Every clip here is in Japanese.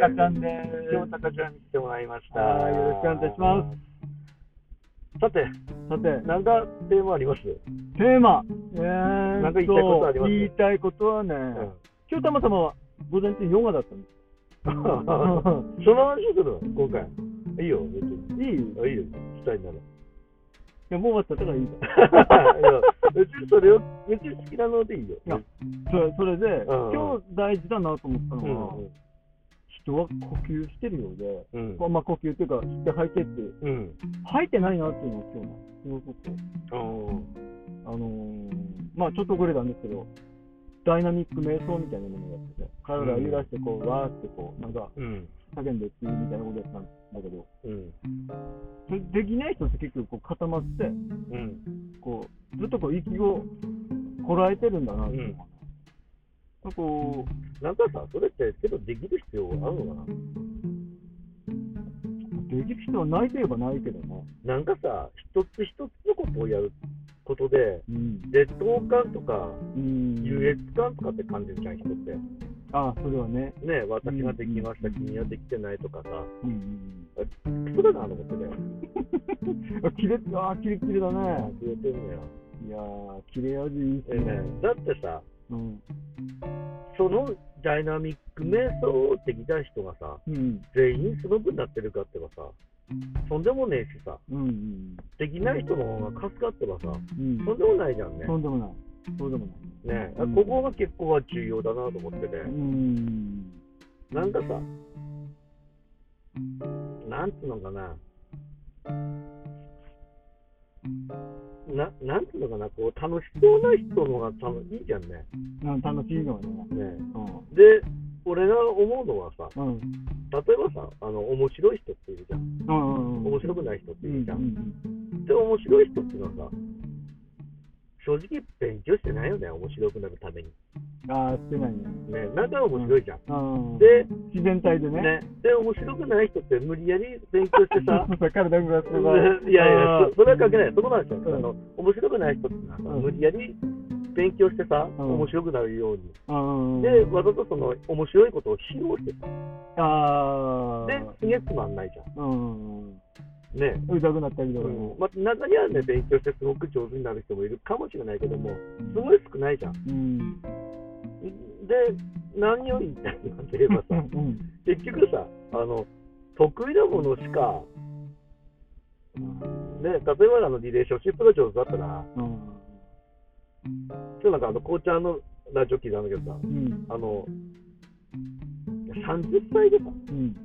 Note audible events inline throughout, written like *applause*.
たかちゃんです。今日たかちゃんに来てもらいました。はいよろしくお願いいたします。さて、さて、なんかテーマあります？テーマ。えー、なんか言いたいことあります？言いたいことはね、うん今日たまたま午前中ヨガだったんです。*laughs* その話するの？今回。いいよ、別に。いいいあいいよ、したいなら。や、もう終わったからいいかいや別にそれを、別に好きなのでいいよ。いやそれそれで、うん今日大事だなと思ったうんのは、人は呼吸してるようで、うん。まあ、呼吸っていうか、吸って吐いてって、うん。吐いてないなっていうのを今日ね、すごくこううん。あのーまあちょっとこれなんですけど、ダイナミック瞑想みたいなものをやってて、体を揺らしてこう、わーってこう、なんかうん。叫んでっていうみたいなことやったんだけど、うん。それできない人って結局こう固まって、うん。こう、ずっとこう息をこらえてるんだなっていうな。こなんかさ、それって、けどできる必要あるのかな？う、できる人はないといえばないけどね。なんかさ、一つ一つのことをやることで、うん。劣等感とか、うん。優越感とかって感じるじゃん、人って。ああ、それはね。ね私ができました、うん君はできてないとかさ、うんうんクソだなと思ってね。*laughs* キレ、ああ、キレキレだね。くれてんのよ。いやー、切れ味いいっすえね、だってさ、うん。そのダイナミック瞑想できた人がさ、うん。全員すごくなってるかってばさ、そんでもねえしさ、うんうん。できない人の方が助かってばさ、うん。そんでもないじゃんね。そうでもない。そうでもない。ね、うんここが結構は重要だなと思ってうて、ん。なんかさ、なんつうのかな、ななんつうのかな、こう楽しそうな人のが楽いいじゃんね。なん楽しいのはね。ねうで、俺が思うのはさ、ん。うん。例えばさ、あの面白い人っているじゃん。うんうん。面白くない人ってうんいるじゃん。うんで、面白い人っていうのはさ、正直勉強してないよね、面白くなるために。ああ、してないね。ね、なんか面白いじゃん。うん。で、自然体でね。ね、で、面白くない人って無理やり勉強してさ、体がすごい。いやいや、そそれは関係ない、そこなんですよ。うんあの面白くない人っていうのはさ、うん無理やり勉強してさ、うん面白くなるように。うん。で、わざとその面白いことを披露してさ、ああ。で、すげえつまんないじゃうん。ん。ね。うざくなったりとかうんも。まあ、中にはね、勉強してすごく上手になる人もいるかもしれないけども、すごい少ないじゃん。うん。で、何より言いたいのかといえばさ、うん。結局さ、あの、得意なものしか、ね、例えばあのリレーションシップが上手だったら、うん。今日なんかあの、こうちゃんのラジオ聞いたんだけどさ、うん。あの、30歳でさ、うん。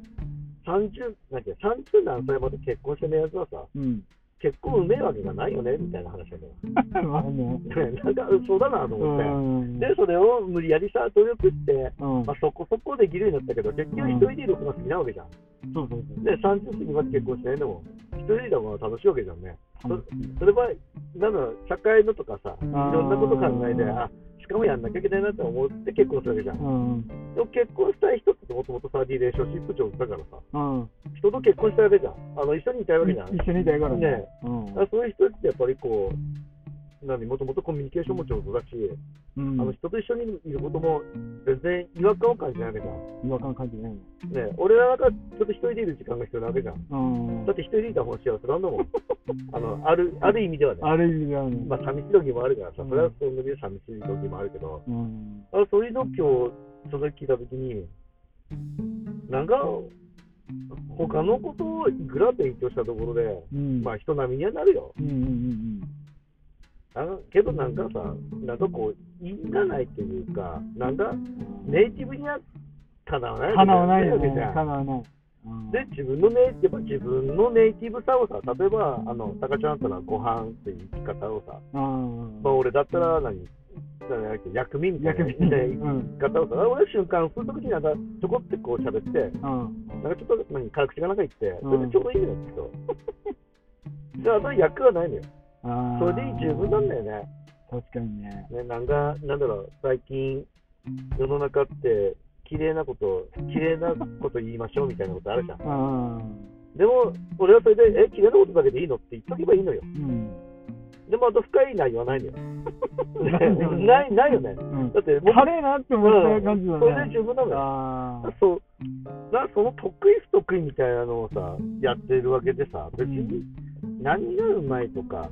30、なんて30何歳まで結婚してないやつはさ、うん。結婚うめえわけがないよね、みたいな話だよ。*laughs* まあね。ね *laughs* なんか、そうだなとう思って。ん。で、それを無理やりさ、努力して、うんまあ、そこそこできるようになったけど、結局一人でいる方が好きなわけじゃん。そうそうそう。で、30過ぎまで結婚してないのも、一人でいた方が楽しいわけじゃんね。そそれは、なんだろう、社会のとかさ、いーろんなこと考えて、あ、しかもやんなきゃいけないなって思って結婚するわけじゃん。うん。でも結婚したい人ってもともとさ、リレーションシップ上手だからさ、うん。人と結婚したいわけじゃん。あの、一緒にいたいわけじゃん。一緒にいたいからねうんそういう人ってやっぱりこう、何、もともとコミュニケーションも上手だし、うんあの人と一緒にいることも全然違和感を感じないわけじゃん。違和感感じないね俺らなんかちょっと一人でいる時間が必要なわけじゃん。の。だって一人でいた方が幸せなんだもん。*laughs* あの、ある、ある意味ではね。ある意味ではね。まあ、寂しい時もあるからさ、うんそれはそので寂しい時もあるけど、うん。あそういうの今日、それ聞いた時に、なんか、他のことをいくら勉強したところで、うん。まあ人並みにはなるよ。うんうんうんあのけどなんかさ、なんかこう、いいんがないというか、なんかうん。ネイティブにはかなわないわないよねわけじゃ。んかなわない。うんで、自分のネイティブ、自分のネイティブさをさ、例えば、あの、タカちゃんだったらご飯っていう生き方をさ、うん。まあ俺だったら何、薬味みたいな薬味ねうん生き方をさ、俺は瞬間、その時になんかちょこってこう喋って、うん。なんかちょっと何、辛口がなんか言って、うんそれでちょうどいいのよ、きっと。で、あと役はないのよ。あそれで十分なんだよね。確かにね。ね、なんか、なんだろう、最近、世の中って、綺麗なこと、綺麗なこと言いましょうみたいなことあるじゃん。うん。でも、俺はそれで、え、綺麗なことだけでいいの？って言っとけばいいのよ。うん。でも、あと深い内容はないのよ。な *laughs* い、ないよね。うんだって、もうカレーなって思った感じだね。それで十分なのよ。そう、なその得意不得意みたいなのをさ、やってるわけでさ、別に何がうまいとか、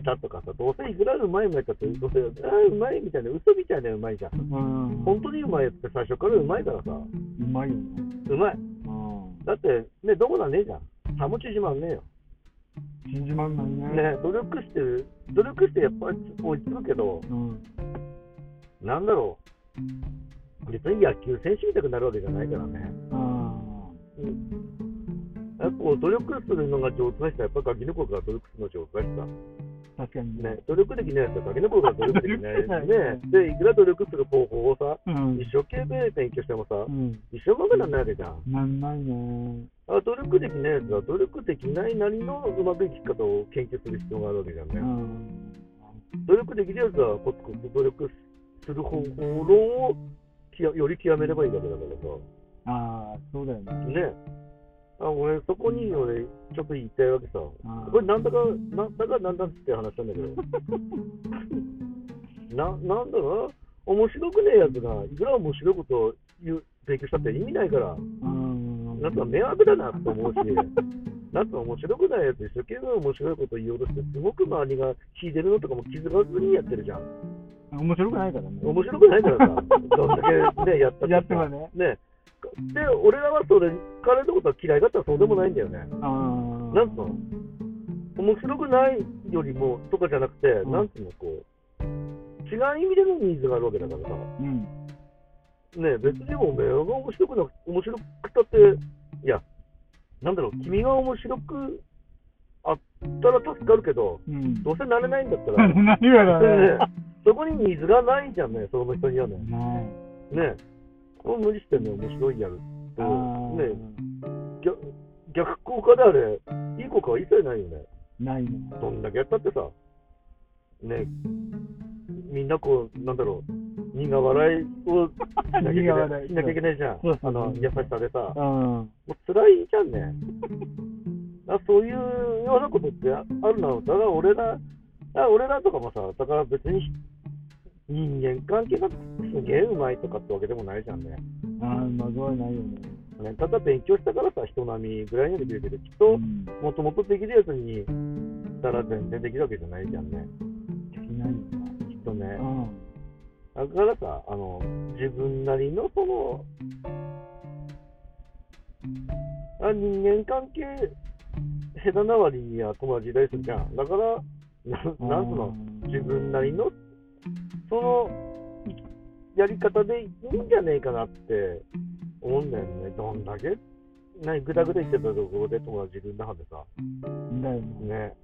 下手とかさ、どうせいくらうまいもやったって、どうせ、あーうまいみたいな、嘘みたいなうまいじゃん。うん。本当にうまいって最初からうまいからさ、うまいよね。うまい。うん。だって、ね、どこだねえじゃん。ハムチ自慢ねえよ。信じまんないね。ね、努力してる、努力してやっぱり追いつくけど、うん。なんだろう。別に野球選手みたくなるわけじゃないからね。あやっぱ努力するのが上手な人は、やっぱガキの頃から努力するの上手な人だ。あ、確かにね、努力できないやつはガキの頃から努力できない。でね、*laughs* で、いくら努力する方法をさ、うん。一生懸命勉強してもさう、ん。一生懸命なんないわけじゃん。なんないね。あ努力できないやつは努力できないなりのうまくいき方を研究する必要があるわけじゃんね。うん。努力できるやつはコツコツ努力する方法論をきやより極めればいいわけだからさ。ああ、そうだよね。ね。あ俺、そこに俺、ちょっと言いたいわけさ。これ、なんだか、なんだかなんだって話したんだけど。*laughs* な、なんだろう？な。面白くねえやつが、いくら面白いことを言う勉強したって意味ないから、うん。なんか迷惑だなと思うし、*laughs* なんか面白くないやつ、一生懸命面白いこと言おうとして、すごく周りが聞いてるのとかも気づかずにやってるじゃん。面白くないからね。面白くないからさ、*laughs* どんだけね、やったってさやってもねね。で、俺らはそれ、彼のことは嫌いだったらそうでもないんだよね。なんつうの？面白くないよりもとかじゃなくて、うんなんつうの、こう、違う意味でのニーズがあるわけだからさ、うん。ね、別におめえが面白くなく面白くたって、いや、なんだろう、君が面白くあったら助かるけど、うん。どうせなれないんだったら、*laughs* ねね。そこにニーズがないじゃんね、その人にはね。ね、もう無理してね、面白いやると、ね、逆逆効果であれ、いい効果は一切ないよね。ないね。どんだけやったってさ、ね、みんなこう、なんだろう、苦笑いをしなきゃいけ苦ない。しなきゃいけないじゃん。あの優しさでさ、うん。もう辛いじゃんね。だそういうようなことってあるのだから俺ら俺らとかもさ、だから別に人間関係がすげえうまいとかってわけでもないじゃんね。ああ、まずいないよね。ねただ勉強したからさ、人並みぐらいにはできるけど、きっとうんもともとできるやつにしたら全然できるわけじゃないじゃんね。できないよきっとね。だからさ、あの、自分なりのその、あ人間関係、下手な割には友達いたりするじゃん。だから、ななんつうの、自分なりの、その、やり方でいいんじゃねえかなって思うんだよね。どんだけ、ね、ぐだぐだ言ってたところで友達いるんだはずさ。だよね。ね。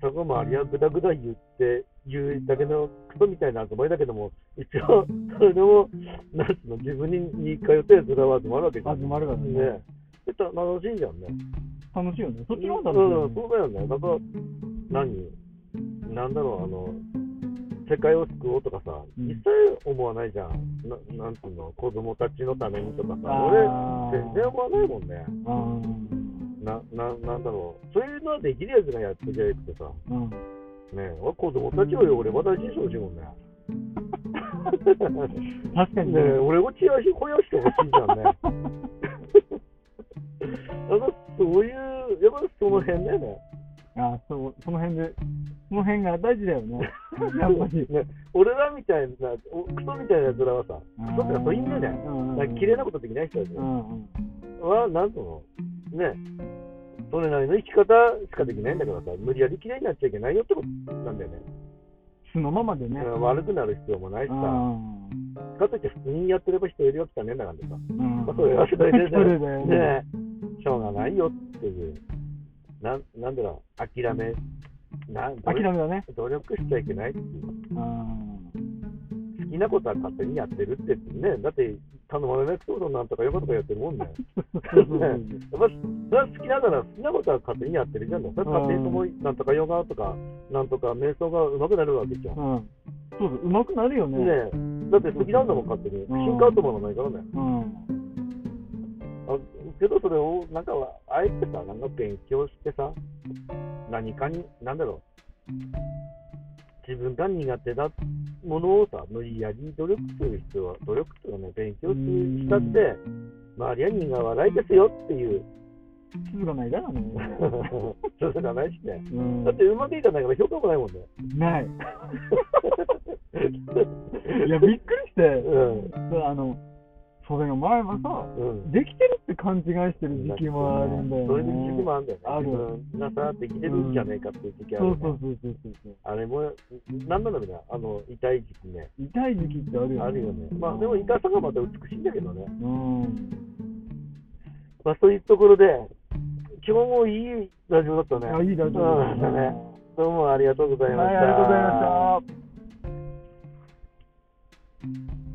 そこ周りはぐだぐだ言って、言うだけのクソみたいな集まりだけども、一応、それでも、なんつうの、自分にに通ってずらは集まるわけじゃん。集まるからねね。楽しいじゃんね。楽しいよね。そっちの方が楽しいようん、そうだよね。だから、何？なんだろう、あの、世界を救おうとかさ、うん一切思わないじゃん。ななんつうの、子供たちのためにとかさ、俺、全然思わないもんね。あな、な、なんだろう。そういうのはできるやつがやってりゃよくてさ、あ。うん。ね俺子供たちより俺は大事にしてほしいもんね。*laughs* 確かにね俺をチヤし、肥やしてほしいじゃんね。なんかそういう、やっぱその辺だよね。ああ、そう、その辺で、その辺が大事だよね。*laughs* やっぱり。ね、俺らみたいな、おクソみたいなやつらはさ、クソってそういう意味だよね。うんうん綺麗なことできない人たちうんうん。は、なんとの、ね、それなりの生き方しかできないんだからさ、無理やり綺麗になっちゃいけないよってことなんだよね。素のままでね。うん悪くなる必要もないしうさ、ん。かといって普通にやってれば人よりは汚ねえんだからさ、うんまあ、それはそれでね。ねしょうがないよっていう、なんなんだろう、諦め、な諦めだね。努力しちゃいけないっていう。うん。好きなことは勝手にやってるってね、だって頼まれないことなんとかよかとかやってるもんね。*laughs* やっぱそれは好きながら好きなことは勝手にやってるじゃん。それは勝手にそのなんとかヨガとか、なんとか瞑想が上手くなるわけじゃん。うん。そうまくなるよね。ねだって好きなんだもん、勝手に。うん進化とものないからね。うん。あけどそれを、なんか、あえてさ、なんか勉強してさ、何かに、なんだろう、自分が苦手なものをさ、無理やり努力する必要は、努力とかね、勉強するしたって、周りは苦笑いですよっていう、続かないからね。*laughs* それがないしね。うんだってうまくいかないから評価もないもんね。ない。*laughs* いや、びっくりして、うん。あの、それが前はさ、うん、できてるって勘違いしてる時期もあるんだよね。そういう時期もあるんだよね。あるなさって、できてるんじゃねえかっていう時期ある、ねうん、そうそうそうそうそう。あれも、なんなのみな、あの、痛い時期ね。痛い時期ってあるよね。あるよね。まあ、でもイカさがまた美しいんだけどね。うん。まあ、そういうところで、基本もいいラジオだったね。あ、いいラジオだったね。どうもありがとうございました。はい、ありがとうございました。